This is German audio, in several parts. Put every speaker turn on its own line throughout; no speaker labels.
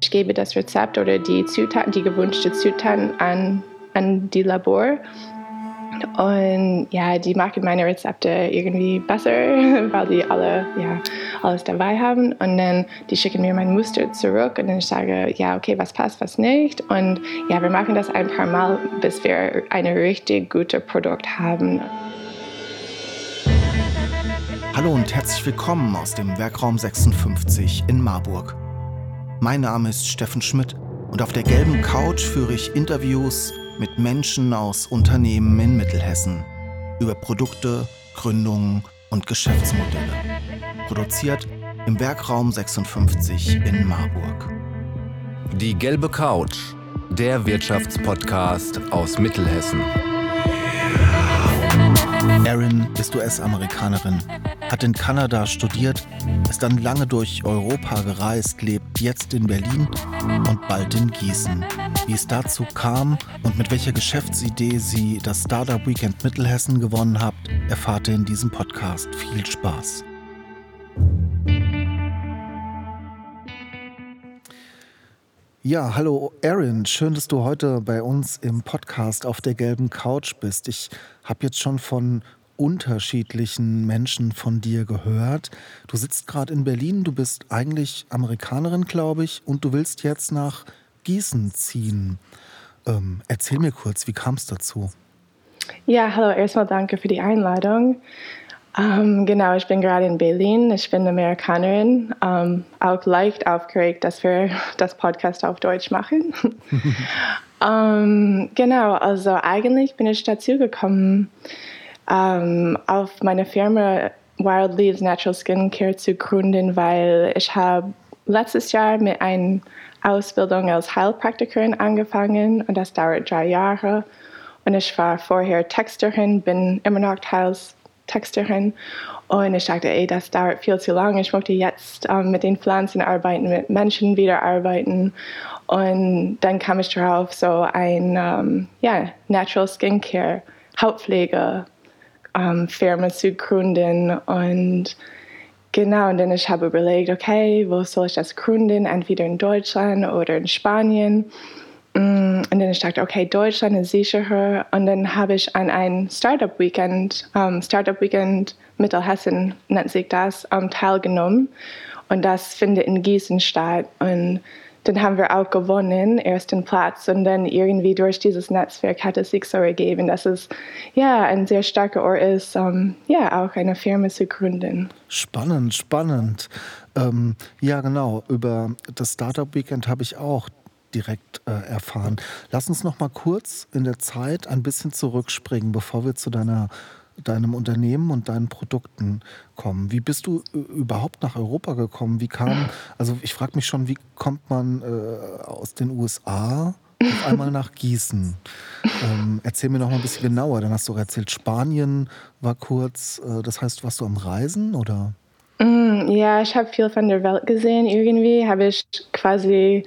Ich gebe das Rezept oder die Zutaten, die gewünschte Zutaten an, an die Labor. Und ja, die machen meine Rezepte irgendwie besser, weil die alle ja, alles dabei haben. Und dann die schicken mir mein Muster zurück und dann ich sage, ja, okay, was passt, was nicht. Und ja, wir machen das ein paar Mal, bis wir ein richtig gutes Produkt haben.
Hallo und herzlich willkommen aus dem Werkraum 56 in Marburg. Mein Name ist Steffen Schmidt und auf der gelben Couch führe ich Interviews mit Menschen aus Unternehmen in Mittelhessen über Produkte, Gründungen und Geschäftsmodelle. Produziert im Werkraum 56 in Marburg.
Die gelbe Couch, der Wirtschaftspodcast aus Mittelhessen.
Erin ist US-Amerikanerin, hat in Kanada studiert, ist dann lange durch Europa gereist, lebt jetzt in Berlin und bald in Gießen. Wie es dazu kam und mit welcher Geschäftsidee sie das Startup Weekend Mittelhessen gewonnen hat, erfahrt ihr in diesem Podcast. Viel Spaß. Ja, hallo Erin, schön, dass du heute bei uns im Podcast auf der gelben Couch bist. Ich habe jetzt schon von unterschiedlichen Menschen von dir gehört. Du sitzt gerade in Berlin, du bist eigentlich Amerikanerin, glaube ich, und du willst jetzt nach Gießen ziehen. Ähm, erzähl mir kurz, wie kam es dazu?
Ja, hallo, erstmal danke für die Einladung. Ähm, genau, ich bin gerade in Berlin, ich bin Amerikanerin, ähm, auch leicht aufgeregt, dass wir das Podcast auf Deutsch machen. Ähm, genau, also eigentlich bin ich dazu gekommen, ähm, auf meine Firma Wild Leaves Natural Skincare zu gründen, weil ich habe letztes Jahr mit einer Ausbildung als Heilpraktikerin angefangen und das dauert drei Jahre. Und ich war vorher Texterin, bin immer noch Texterin. Und ich dachte, ey, das dauert viel zu lange. Ich möchte jetzt ähm, mit den Pflanzen arbeiten, mit Menschen wieder arbeiten. Und dann kam ich darauf, so ein ähm, ja, Natural Skincare Hautpflege ähm, Firma zu gründen. Und genau, und dann ich habe überlegt, okay, wo soll ich das gründen? Entweder in Deutschland oder in Spanien. Mm, und dann ich dachte, okay, Deutschland ist sicherer. Und dann habe ich an ein Startup Weekend, um, ähm, Startup Weekend Mittelhessen nennt sich das, um, ähm, teilgenommen. Und das findet in Gießen statt. Und dann haben wir auch gewonnen, ersten Platz. Und dann irgendwie durch dieses Netzwerk hat es sich so ergeben, dass es ja ein sehr starker Ort ist, um, ja auch eine Firma zu gründen.
Spannend, spannend. Ähm, ja, genau. Über das Startup Weekend habe ich auch direkt äh, erfahren. Lass uns noch mal kurz in der Zeit ein bisschen zurückspringen, bevor wir zu deiner deinem Unternehmen und deinen Produkten kommen. Wie bist du äh, überhaupt nach Europa gekommen? Wie kam, also ich frage mich schon, wie kommt man äh, aus den USA auf einmal nach Gießen? Ähm, erzähl mir noch mal ein bisschen genauer. Dann hast du erzählt, Spanien war kurz, äh, das heißt, warst du am Reisen oder?
Mm, ja, ich habe viel von der Welt gesehen. Irgendwie habe ich quasi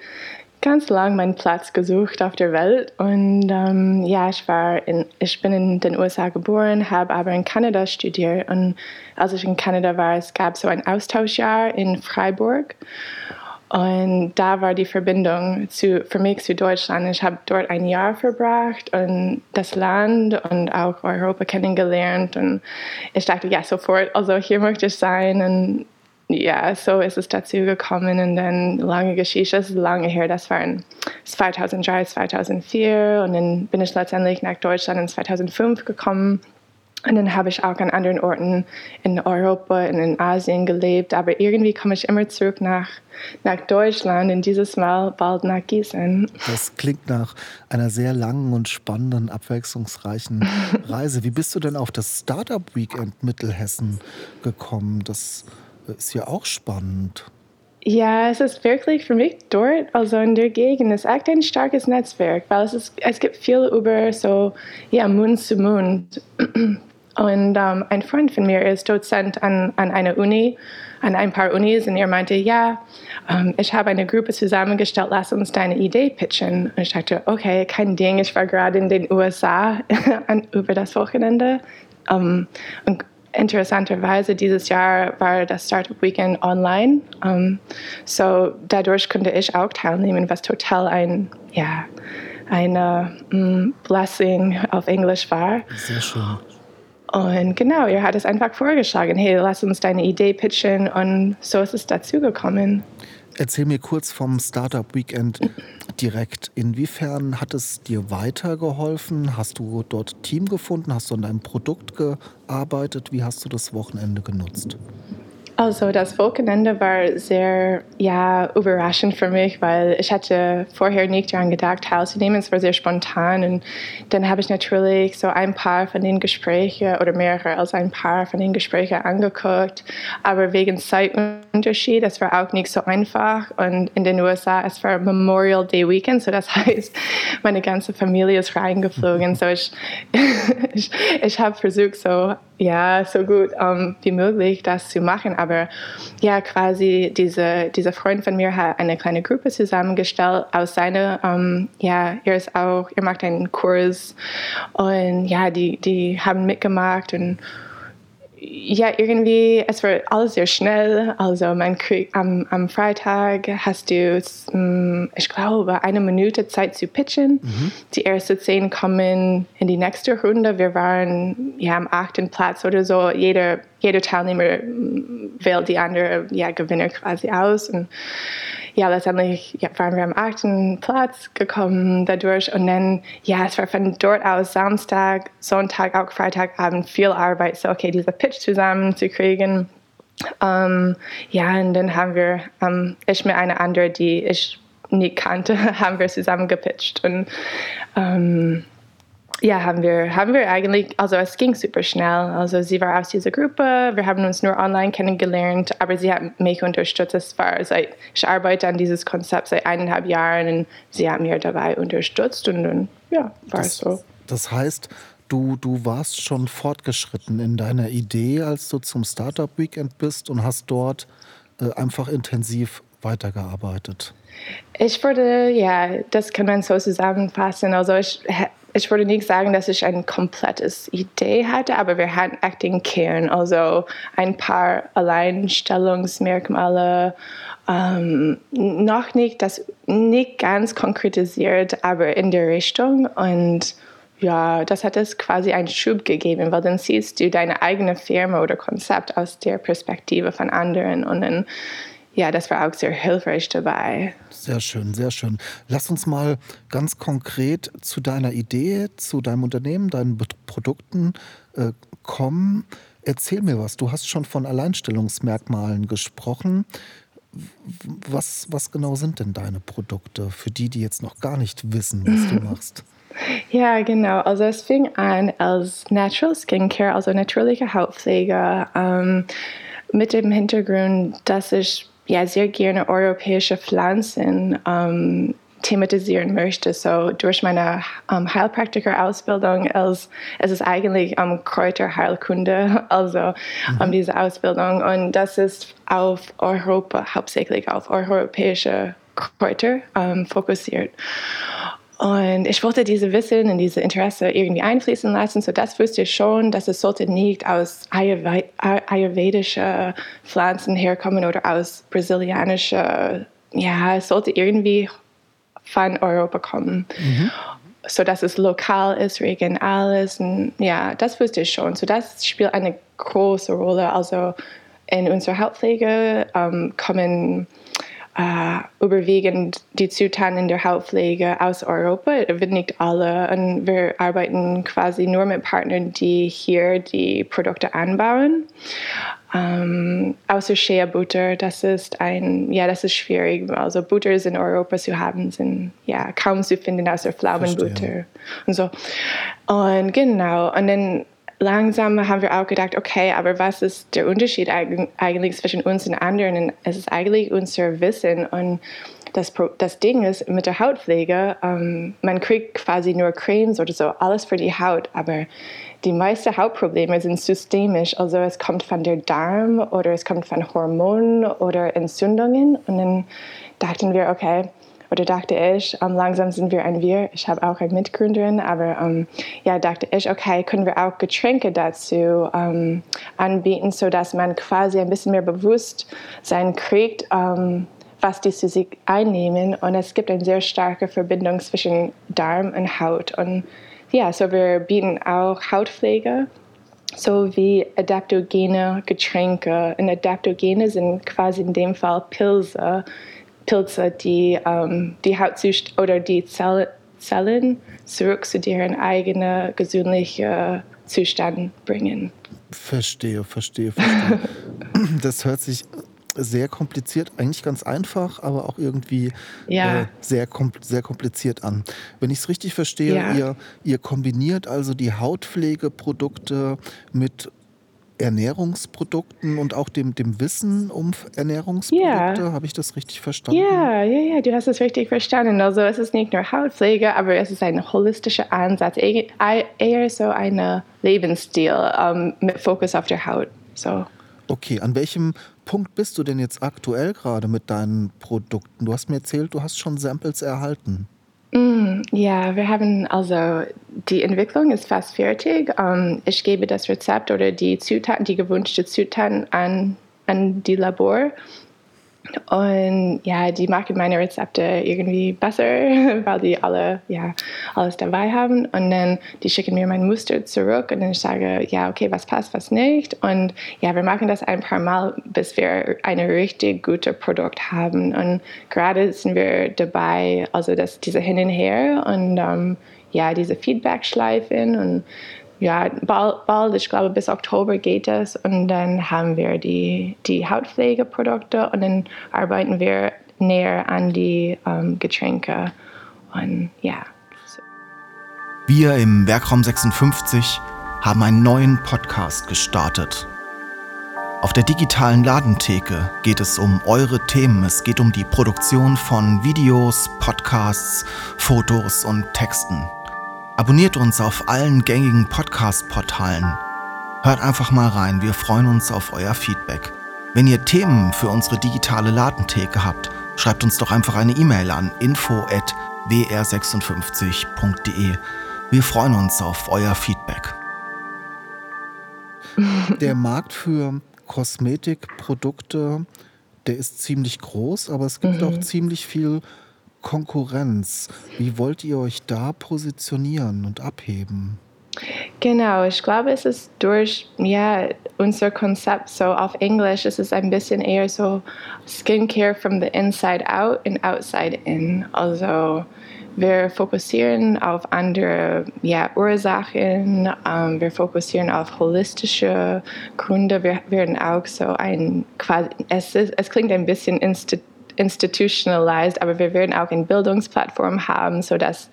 ganz lang meinen Platz gesucht auf der Welt. Und ähm, ja, ich, war in, ich bin in den USA geboren, habe aber in Kanada studiert. Und als ich in Kanada war, es gab so ein Austauschjahr in Freiburg. Und da war die Verbindung zu, für mich zu Deutschland. Ich habe dort ein Jahr verbracht und das Land und auch Europa kennengelernt. Und ich dachte, ja, sofort, also hier möchte ich sein. Und ja, so ist es dazu gekommen und dann lange Geschichte, das ist lange her, das war in 2003, 2004 und dann bin ich letztendlich nach Deutschland in 2005 gekommen und dann habe ich auch an anderen Orten in Europa und in Asien gelebt, aber irgendwie komme ich immer zurück nach, nach Deutschland und dieses Mal bald nach Gießen.
Das klingt nach einer sehr langen und spannenden, abwechslungsreichen Reise. Wie bist du denn auf das Startup Weekend Mittelhessen gekommen? Das ist ja auch spannend.
Ja, es ist wirklich für mich dort, also in der Gegend, ist echt ein starkes Netzwerk, weil es, ist, es gibt viel über so, ja, Mund zu Mund. Und um, ein Freund von mir ist Dozent an, an einer Uni, an ein paar Unis, und er meinte, ja, um, ich habe eine Gruppe zusammengestellt, lass uns deine Idee pitchen. Und ich dachte, okay, kein Ding, ich war gerade in den USA über das Wochenende. Um, und interessanterweise dieses Jahr war das Startup Weekend online. Um, so dadurch konnte ich auch teilnehmen, was total ein, ja, eine um, Blessing auf Englisch war.
Sehr schön.
Und genau, ihr hat es einfach vorgeschlagen, hey, lass uns deine Idee pitchen und so ist es dazu gekommen.
Erzähl mir kurz vom Startup Weekend direkt. Inwiefern hat es dir weitergeholfen? Hast du dort Team gefunden? Hast du an deinem Produkt gearbeitet? Wie hast du das Wochenende genutzt?
Also das Wochenende war sehr ja, überraschend für mich, weil ich hatte vorher nicht daran gedacht, teilzunehmen. Es war sehr spontan und dann habe ich natürlich so ein paar von den Gesprächen oder mehrere als ein paar von den Gesprächen angeguckt. Aber wegen Zeitunterschied, es war auch nicht so einfach. Und in den USA, es war Memorial Day Weekend, so das heißt, meine ganze Familie ist reingeflogen. So ich, ich, ich habe versucht, so ja, so gut um, ähm, wie möglich das zu machen. Aber ja, quasi diese, dieser Freund von mir hat eine kleine Gruppe zusammengestellt aus seiner, um, ähm, ja, er ist auch, er macht einen Kurs und ja, die, die haben mitgemacht und ja, irgendwie, es war alles sehr schnell. Also man kriegt am, am Freitag hast du, mm, ich glaube, eine Minute Zeit zu pitchen. Mhm. Die ersten zehn kommen in die nächste Runde. Wir waren ja am achten Platz oder so. Jeder, jeder Teilnehmer wählt die andere ja, Gewinner quasi aus. Und ja, letztendlich ja, waren wir am achten Platz gekommen dadurch. Und dann, ja, es war von dort aus Samstag, Sonntag, auch Freitagabend viel Arbeit, so, okay, diese Pitch zusammenzukriegen. Um, ja, und dann haben wir, um, ich mit einer anderen, die ich nicht kannte, haben wir zusammen gepitcht. Und um, ja, haben wir, haben wir eigentlich, also es ging super schnell. Also sie war aus dieser Gruppe, wir haben uns nur online kennengelernt, aber sie hat mich unterstützt. Es war seit, ich arbeite an dieses Konzept seit eineinhalb Jahren und sie hat mir dabei unterstützt und dann, ja, war es so.
Das heißt, du, du warst schon fortgeschritten in deiner Idee, als du zum Startup Weekend bist und hast dort äh, einfach intensiv weitergearbeitet.
Ich würde, ja, das kann man so zusammenfassen. Also ich ich würde nicht sagen, dass ich eine komplette Idee hatte, aber wir hatten echt den Kern, also ein paar Alleinstellungsmerkmale, ähm, noch nicht, das nicht ganz konkretisiert, aber in der Richtung. Und ja, das hat es quasi einen Schub gegeben, weil dann siehst du deine eigene Firma oder Konzept aus der Perspektive von anderen und dann ja, das war auch sehr hilfreich dabei.
Sehr schön, sehr schön. Lass uns mal ganz konkret zu deiner Idee, zu deinem Unternehmen, deinen Produkten äh, kommen. Erzähl mir was. Du hast schon von Alleinstellungsmerkmalen gesprochen. Was, was genau sind denn deine Produkte für die, die jetzt noch gar nicht wissen, was du machst?
Ja, genau. Also es fing an als Natural Skincare, also natürliche Hautpflege, ähm, mit dem Hintergrund, dass ich ja sehr gerne europäische Pflanzen ähm, thematisieren möchte. So durch meine um, Heilpraktiker-Ausbildung ist es ist eigentlich um, Kräuterheilkunde, also mhm. um, diese Ausbildung. Und das ist auf Europa, hauptsächlich auf europäische Kräuter um, fokussiert. Und ich wollte diese Wissen und diese Interesse irgendwie einfließen lassen. So das wusste ich schon, dass es sollte nicht aus ayurvedischen Pflanzen herkommen oder aus brasilianischen. Ja, es sollte irgendwie von Europa kommen. Mhm. So dass es lokal ist, regional ist. Und ja, das wusste ich schon. So das spielt eine große Rolle. Also in unserer Hautpflege ähm, kommen äh, überwiegend die Zutaten in der Hautpflege aus Europa, wird nicht alle. Und wir arbeiten quasi nur mit Partnern, die hier die Produkte anbauen. Ähm, außer Shea Butter, das ist ein, ja, das ist schwierig. Also Butter in Europa zu haben, sind ja kaum zu finden außer Pflaumenbutter und so. Und genau, und dann langsam haben wir auch gedacht, okay, aber was ist der Unterschied eigentlich zwischen uns und anderen? Es ist eigentlich unser Wissen. Und das, das Ding ist, mit der Hautpflege, ähm, man kriegt quasi nur Cremes oder so, alles für die Haut, aber die meisten Hautprobleme sind systemisch. Also es kommt von der Darm oder es kommt von Hormonen oder Entzündungen. Und dann dachten wir, okay, oder dachte ich, um, langsam sind wir ein Wir. Ich habe auch eine Mitgründerin, aber um, ja, dachte ich, okay, können wir auch Getränke dazu um, anbieten, sodass man quasi ein bisschen mehr Bewusstsein kriegt, was die sich einnehmen. Und es gibt eine sehr starke Verbindung zwischen Darm und Haut. Und ja, so wir bieten auch Hautpflege sowie adaptogene Getränke. Und Adaptogene sind quasi in dem Fall Pilze, Pilze, die ähm, die Hautzust oder die Zell Zellen zurück zu deren eigenen gesundlichen Zustand bringen.
Verstehe, verstehe, verstehe. das hört sich sehr kompliziert, eigentlich ganz einfach, aber auch irgendwie ja. äh, sehr, sehr kompliziert an. Wenn ich es richtig verstehe, ja. ihr, ihr kombiniert also die Hautpflegeprodukte mit Ernährungsprodukten und auch dem, dem Wissen um Ernährungsprodukte. Ja. Habe ich das richtig verstanden?
Ja, ja, ja, du hast es richtig verstanden. Also es ist nicht nur Hautpflege, aber es ist ein holistischer Ansatz, eher so ein Lebensstil um, mit Fokus auf der Haut. So.
Okay, an welchem Punkt bist du denn jetzt aktuell gerade mit deinen Produkten? Du hast mir erzählt, du hast schon Samples erhalten.
Mm, ja, wir haben also die Entwicklung ist fast fertig. Um, ähm, ich gebe das Rezept oder die Zutaten, die gewünschte Zutaten an, an die Labor und ja, die machen meine Rezepte irgendwie besser, weil die alle ja, alles dabei haben. Und dann die schicken mir mein Muster zurück und dann ich sage, ja, okay, was passt, was nicht. Und ja, wir machen das ein paar Mal, bis wir ein richtig gutes Produkt haben. Und gerade sind wir dabei, also das, diese hin und her und ähm, ja, diese Feedback-Schleifen und ja, bald, bald, ich glaube bis Oktober geht es und dann haben wir die, die Hautpflegeprodukte und dann arbeiten wir näher an die ähm, Getränke und ja.
Wir im Werkraum 56 haben einen neuen Podcast gestartet. Auf der digitalen Ladentheke geht es um eure Themen. Es geht um die Produktion von Videos, Podcasts, Fotos und Texten. Abonniert uns auf allen gängigen Podcast-Portalen. Hört einfach mal rein, wir freuen uns auf euer Feedback. Wenn ihr Themen für unsere digitale Ladentheke habt, schreibt uns doch einfach eine E-Mail an info@wr56.de. Wir freuen uns auf euer Feedback.
Der Markt für Kosmetikprodukte, der ist ziemlich groß, aber es gibt mhm. auch ziemlich viel Konkurrenz. Wie wollt ihr euch da positionieren und abheben?
Genau, ich glaube, es ist durch ja, unser Konzept, so auf Englisch ist es ein bisschen eher so Skincare from the inside out and outside in. Also wir fokussieren auf andere ja, Ursachen, ähm, wir fokussieren auf holistische Gründe. Wir werden auch so ein, quasi, es, ist, es klingt ein bisschen institutionell institutionalized, aber wir werden auch eine Bildungsplattform haben, sodass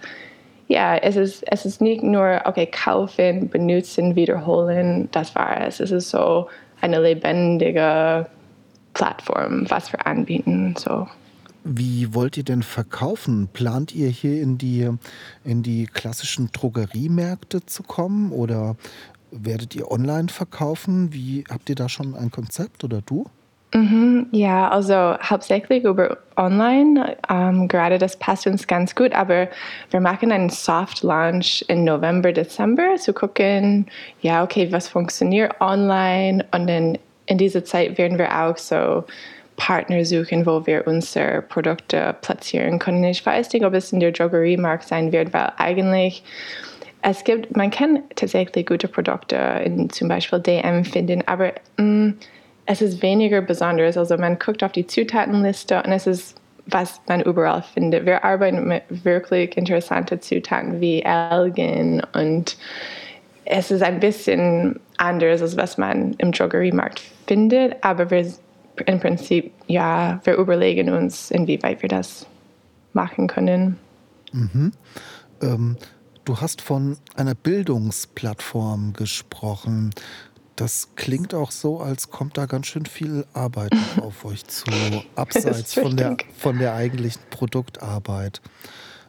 ja, es ist, es ist nicht nur, okay, kaufen, benutzen, wiederholen, das war es. Es ist so eine lebendige Plattform, was wir anbieten. So.
Wie wollt ihr denn verkaufen? Plant ihr hier in die, in die klassischen Drogeriemärkte zu kommen oder werdet ihr online verkaufen? Wie habt ihr da schon ein Konzept oder du?
Mhm, ja, also hauptsächlich über online. Ähm, gerade das passt uns ganz gut, aber wir machen einen Soft Launch im November, Dezember, zu gucken, ja, okay, was funktioniert online und dann in dieser Zeit werden wir auch so Partner suchen, wo wir unsere Produkte platzieren können. Ich weiß nicht, ob es in der Drogeriemarkt sein wird, weil eigentlich es gibt, man kann tatsächlich gute Produkte in zum Beispiel DM finden, aber mh, mm, es ist weniger besonders. Also man guckt auf die Zutatenliste und es ist, was man überall findet. Wir arbeiten mit wirklich interessanten Zutaten wie Algen und es ist ein bisschen anders, als was man im Drogeriemarkt findet, aber wir im Prinzip, ja, wir überlegen uns, inwieweit wir das machen können.
Mhm. Ähm, du hast von einer Bildungsplattform gesprochen. Das klingt auch so, als kommt da ganz schön viel Arbeit auf euch zu, abseits von der, von der eigentlichen Produktarbeit.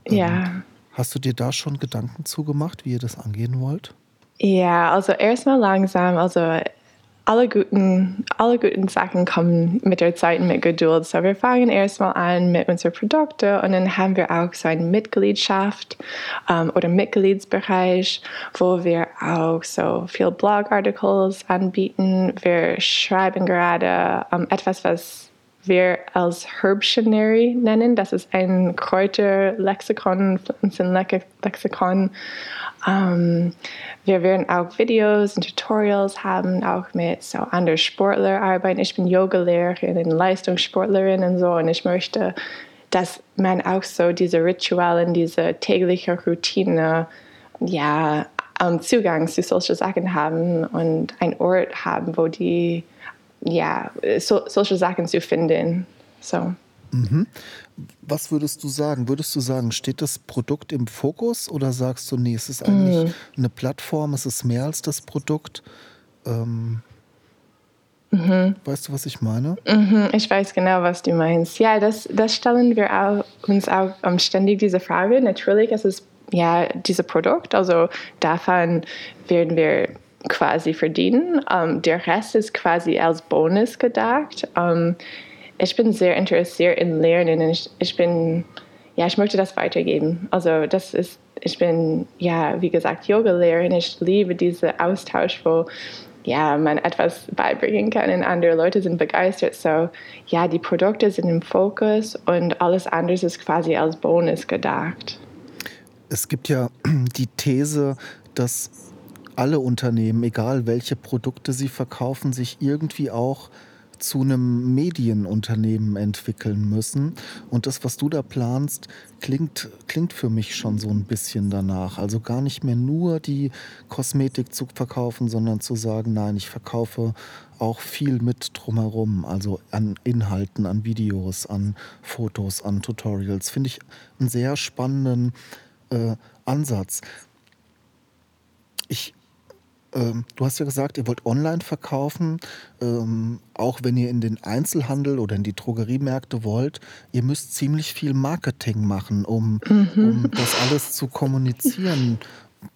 Ähm, ja.
Hast du dir da schon Gedanken zugemacht, wie ihr das angehen wollt?
Ja, also erstmal langsam. Also alle guten, alle guten Sachen kommen mit der Zeit mit Geduld. So wir fangen erstmal an mit unseren Produkten und dann haben wir auch so eine Mitgliedschaft ähm, oder Mitgliedsbereich, wo wir auch so viel Blogarticles anbieten. Wir schreiben gerade ähm, etwas, was wir als Herbtionary nennen. Das ist ein Kräuterlexikon, Pflanzenlexikon. Ähm, wir werden auch Videos und Tutorials haben, auch mit so anderen Sportlern arbeiten. Ich bin Yogalehrerin Leistungssportlerin und so und ich möchte, dass man auch so diese Rituale, diese tägliche Routine, ja, Zugang zu solchen Sachen haben und einen Ort haben, wo die ja, so, solche Sachen zu finden. So.
Mhm. Was würdest du sagen? Würdest du sagen, steht das Produkt im Fokus oder sagst du, nee, es ist eigentlich mhm. eine Plattform, es ist mehr als das Produkt? Ähm, mhm. Weißt du, was ich meine?
Mhm, ich weiß genau, was du meinst. Ja, das, das stellen wir auch, uns auch um, ständig diese Frage. Natürlich ist es ja dieses Produkt, also davon werden wir quasi verdienen. Um, der Rest ist quasi als Bonus gedacht. Um, ich bin sehr interessiert in Lernen ich, ich bin, ja, ich möchte das weitergeben. Also das ist, ich bin, ja, wie gesagt, Yoga-Lehrerin. Ich liebe diesen Austausch, wo ja, man etwas beibringen kann und andere Leute sind begeistert. So, ja, die Produkte sind im Fokus und alles andere ist quasi als Bonus gedacht.
Es gibt ja die These, dass alle Unternehmen, egal welche Produkte sie verkaufen, sich irgendwie auch zu einem Medienunternehmen entwickeln müssen. Und das, was du da planst, klingt, klingt für mich schon so ein bisschen danach. Also gar nicht mehr nur die Kosmetik zu verkaufen, sondern zu sagen, nein, ich verkaufe auch viel mit drumherum, also an Inhalten, an Videos, an Fotos, an Tutorials. Finde ich einen sehr spannenden äh, Ansatz. Ich ähm, du hast ja gesagt, ihr wollt online verkaufen, ähm, auch wenn ihr in den Einzelhandel oder in die Drogeriemärkte wollt. Ihr müsst ziemlich viel Marketing machen, um, mhm. um das alles zu kommunizieren,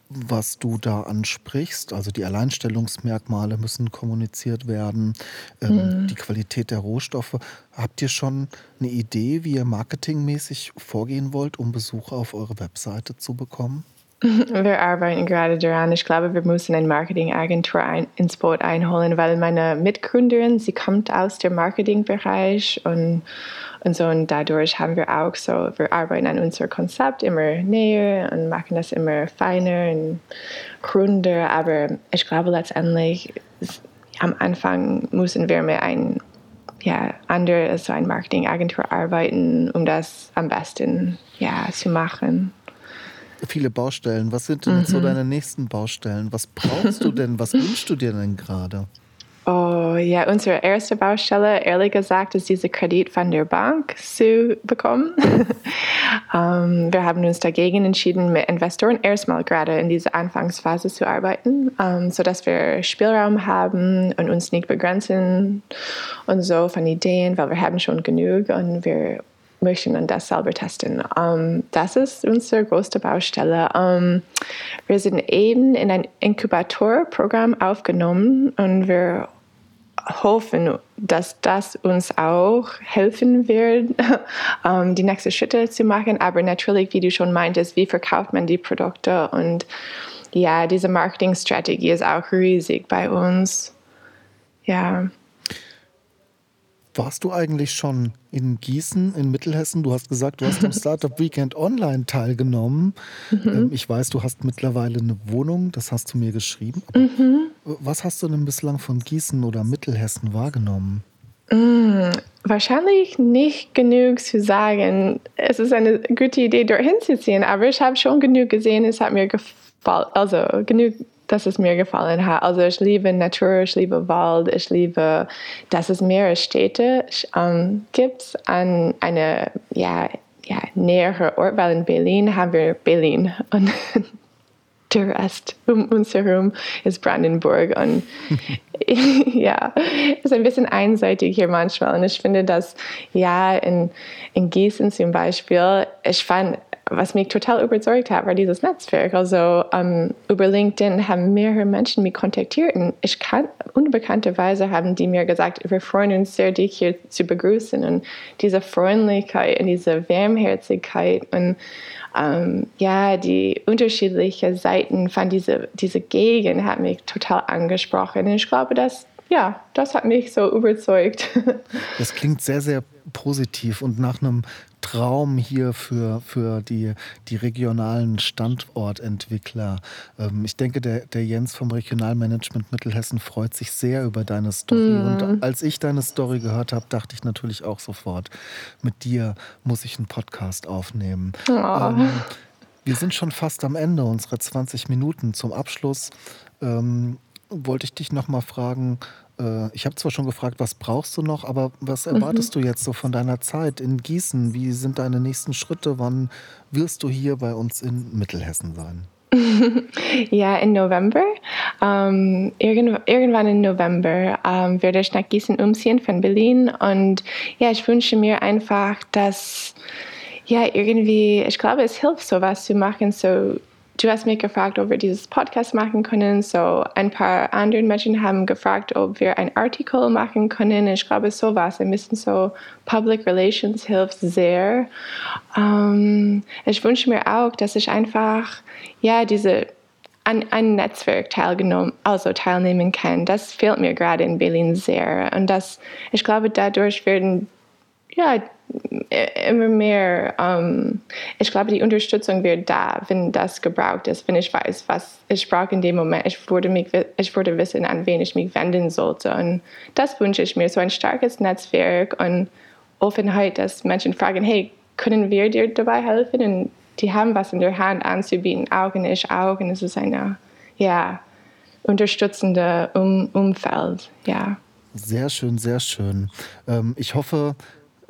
was du da ansprichst. Also die Alleinstellungsmerkmale müssen kommuniziert werden, ähm, mhm. die Qualität der Rohstoffe. Habt ihr schon eine Idee, wie ihr marketingmäßig vorgehen wollt, um Besucher auf eure Webseite zu bekommen?
Wir arbeiten gerade daran. Ich glaube, wir müssen eine Marketingagentur ein, ins Boot einholen, weil meine Mitgründerin, sie kommt aus dem Marketingbereich und, und so und dadurch haben wir auch so, wir arbeiten an unserem Konzept immer näher und machen das immer feiner und runder, aber ich glaube letztendlich am Anfang müssen wir mit ein ja, andere so eine Marketingagentur arbeiten, um das am besten ja, zu machen
viele Baustellen. Was sind denn mhm. so deine nächsten Baustellen? Was brauchst du denn? Was wünschst du dir denn gerade?
Oh ja, unsere erste Baustelle, ehrlich gesagt, ist diese Kredit von der Bank zu bekommen. um, ähm, wir haben uns dagegen entschieden, mit Investoren erstmal gerade in dieser Anfangsphase zu arbeiten, um, ähm, sodass wir Spielraum haben und uns nicht begrenzen und so von Ideen, weil wir haben schon genug und wir möchten und das selber testen. Um, ähm, das ist unsere größte Baustelle. Um, ähm, wir sind eben in ein Inkubatorprogramm aufgenommen und wir hoffen, dass das uns auch helfen wird, um, ähm, die nächsten Schritte zu machen. Aber natürlich, wie du schon meintest, wie verkauft man die Produkte und ja, diese Marketingstrategie ist auch riesig bei uns. Ja.
Warst du eigentlich schon in Gießen in Mittelhessen? Du hast gesagt, du hast am Startup Weekend Online teilgenommen. Mhm. Ähm, ich weiß, du hast mittlerweile eine Wohnung, das hast du mir geschrieben. Mhm. Was hast du denn bislang von Gießen oder Mittelhessen wahrgenommen?
Mhm. Wahrscheinlich nicht genug zu sagen. Es ist eine gute Idee, dorthin zu ziehen, aber ich habe schon genug gesehen, es hat mir gefallen, also genug dass es mir gefallen hat. Also ich liebe Natur, ich liebe Wald, ich liebe, dass es mehrere Städte ähm, gibt. An eine ja, ja, nähere Ort, weil in Berlin haben wir Berlin. Und der Rest um uns herum ist Brandenburg. Und ja, es ist ein bisschen einseitig hier manchmal. Und ich finde, dass ja in, in Gießen zum Beispiel, ich fand was mich total überzeugt hat, war dieses Netzwerk. Also um, über LinkedIn haben mehrere Menschen mich kontaktiert und ich kann, unbekannterweise haben die mir gesagt, wir freuen uns sehr, dich hier zu begrüßen und diese Freundlichkeit und diese Warmherzigkeit und um, ja, die unterschiedlichen Seiten von dieser diese Gegend hat mich total angesprochen. Und ich glaube, dass ja, das hat mich so überzeugt.
Das klingt sehr, sehr positiv und nach einem Traum hier für, für die, die regionalen Standortentwickler. Ähm, ich denke, der, der Jens vom Regionalmanagement Mittelhessen freut sich sehr über deine Story. Mm. Und als ich deine Story gehört habe, dachte ich natürlich auch sofort, mit dir muss ich einen Podcast aufnehmen. Oh. Ähm, wir sind schon fast am Ende unserer 20 Minuten. Zum Abschluss ähm, wollte ich dich noch mal fragen, äh, ich habe zwar schon gefragt, was brauchst du noch, aber was mhm. erwartest mhm. du jetzt so von deiner Zeit in Gießen? Wie sind deine nächsten Schritte? Wann wirst du hier bei uns in Mittelhessen sein?
ja, im November. Ähm, irgend, irgendwann im November ähm, werde ich nach Gießen umziehen von Berlin. Und ja, ich wünsche mir einfach, dass ja irgendwie, ich glaube, es hilft, sowas zu machen, so du hast mich gefragt, ob wir dieses Podcast machen können. So ein paar andere Menschen haben gefragt, ob wir ein Artikel machen können. Ich glaube, sowas, ein bisschen so Public Relations hilft sehr. Ähm, ich wünsche mir auch, dass ich einfach, ja, diese an ein Netzwerk teilgenommen, also teilnehmen kann. Das fehlt mir gerade in Berlin sehr. Und das, ich glaube, dadurch werden ja, immer mehr, um, ich glaube, die Unterstützung wird da, wenn das gebraucht ist, wenn ich weiß, was ich brauche in dem Moment. Ich würde, mich, ich würde wissen, an wen ich mich wenden sollte. Und das wünsche ich mir, so ein starkes Netzwerk und Offenheit, dass Menschen fragen, hey, können wir dir dabei helfen? Und die haben was in der Hand anzubieten, und ich. Und es ist eine, ja, unterstützende um Umfeld, ja.
Sehr schön, sehr schön. Ähm, ich hoffe,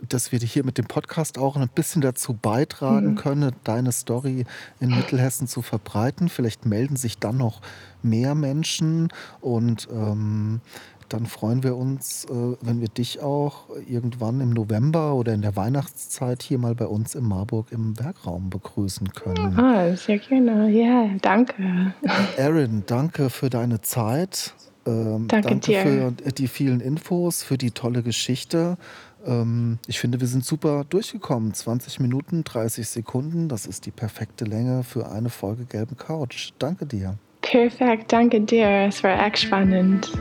dass wir hier mit dem Podcast auch ein bisschen dazu beitragen mhm. können, deine Story in Mittelhessen zu verbreiten. Vielleicht melden sich dann noch mehr Menschen und ähm, dann freuen wir uns, äh, wenn wir dich auch irgendwann im November oder in der Weihnachtszeit hier mal bei uns in Marburg im Werkraum begrüßen können.
Ah, sehr gerne. Ja, danke.
Erin, danke für deine Zeit. Ähm, danke, danke dir. für die vielen Infos, für die tolle Geschichte. Ähm, ich finde, wir sind super durchgekommen. 20 Minuten, 30 Sekunden, das ist die perfekte Länge für eine Folge Gelben Couch. Danke dir.
Perfekt, danke dir. Es war echt spannend.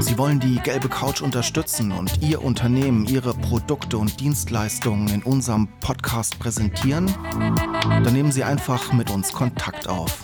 Sie wollen die gelbe Couch unterstützen und Ihr Unternehmen, Ihre Produkte und Dienstleistungen in unserem Podcast präsentieren? Dann nehmen Sie einfach mit uns Kontakt auf.